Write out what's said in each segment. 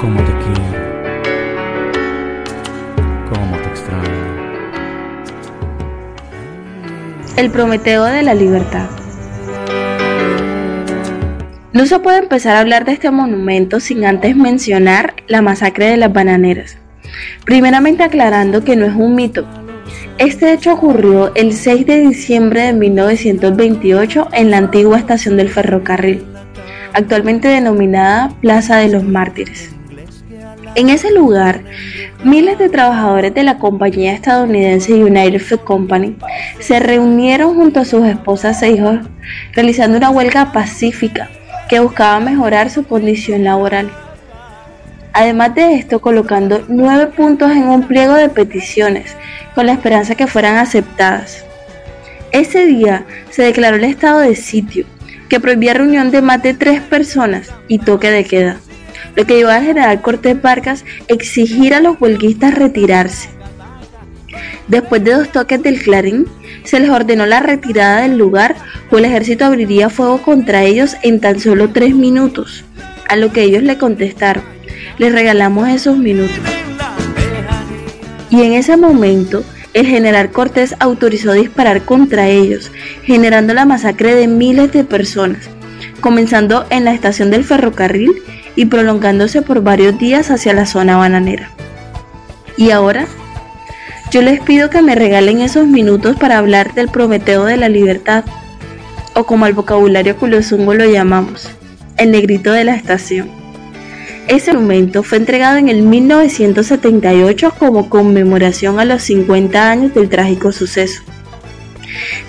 Cómo te quiero, cómo te extraño. El Prometeo de la Libertad. No se puede empezar a hablar de este monumento sin antes mencionar la masacre de las bananeras. Primeramente aclarando que no es un mito. Este hecho ocurrió el 6 de diciembre de 1928 en la antigua estación del ferrocarril, actualmente denominada Plaza de los Mártires. En ese lugar, miles de trabajadores de la compañía estadounidense United Food Company se reunieron junto a sus esposas e hijos realizando una huelga pacífica que buscaba mejorar su condición laboral. Además de esto, colocando nueve puntos en un pliego de peticiones, con la esperanza que fueran aceptadas. Ese día se declaró el estado de sitio, que prohibía reunión de más de tres personas y toque de queda, lo que llevó al general Cortés Vargas exigir a los huelguistas retirarse. Después de dos toques del clarín, se les ordenó la retirada del lugar o el ejército abriría fuego contra ellos en tan solo tres minutos, a lo que ellos le contestaron, les regalamos esos minutos. Y en ese momento, el general Cortés autorizó disparar contra ellos, generando la masacre de miles de personas, comenzando en la estación del ferrocarril y prolongándose por varios días hacia la zona bananera. Y ahora yo les pido que me regalen esos minutos para hablar del Prometeo de la Libertad, o como al vocabulario culozungo lo llamamos, el negrito de la estación. Ese monumento fue entregado en el 1978 como conmemoración a los 50 años del trágico suceso.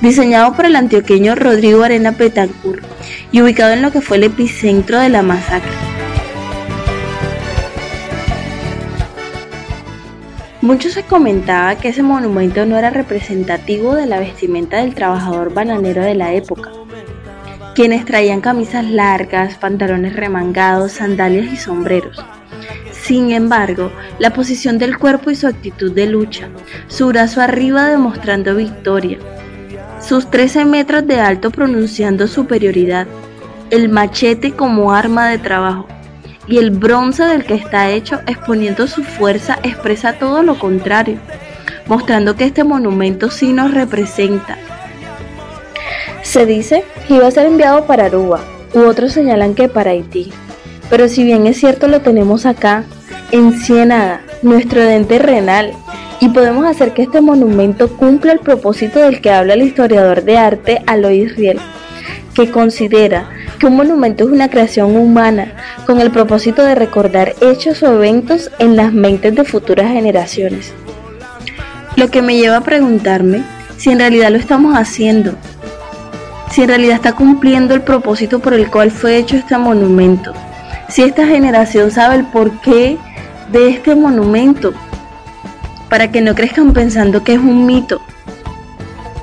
Diseñado por el antioqueño Rodrigo Arena Petancur y ubicado en lo que fue el epicentro de la masacre. Mucho se comentaba que ese monumento no era representativo de la vestimenta del trabajador bananero de la época, quienes traían camisas largas, pantalones remangados, sandalias y sombreros. Sin embargo, la posición del cuerpo y su actitud de lucha, su brazo arriba demostrando victoria, sus 13 metros de alto pronunciando superioridad, el machete como arma de trabajo, y el bronce del que está hecho exponiendo su fuerza expresa todo lo contrario, mostrando que este monumento sí nos representa. Se dice que iba a ser enviado para Aruba, u otros señalan que para Haití, pero si bien es cierto lo tenemos acá, en Ciénaga, nuestro dente renal, y podemos hacer que este monumento cumpla el propósito del que habla el historiador de arte Alois Riel, que considera que un monumento es una creación humana con el propósito de recordar hechos o eventos en las mentes de futuras generaciones. Lo que me lleva a preguntarme si en realidad lo estamos haciendo, si en realidad está cumpliendo el propósito por el cual fue hecho este monumento, si esta generación sabe el porqué de este monumento, para que no crezcan pensando que es un mito.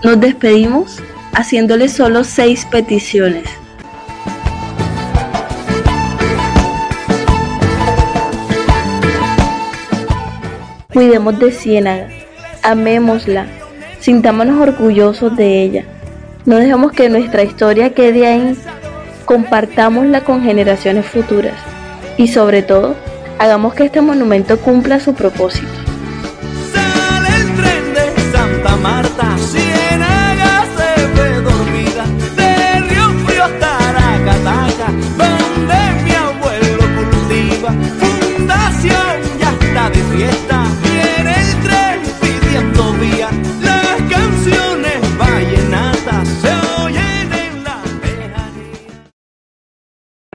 Nos despedimos haciéndole solo seis peticiones. Cuidemos de Ciénaga, amémosla, sintámonos orgullosos de ella. No dejemos que nuestra historia quede ahí, compartámosla con generaciones futuras y sobre todo, hagamos que este monumento cumpla su propósito. Sale el tren de Santa Marta, Siena.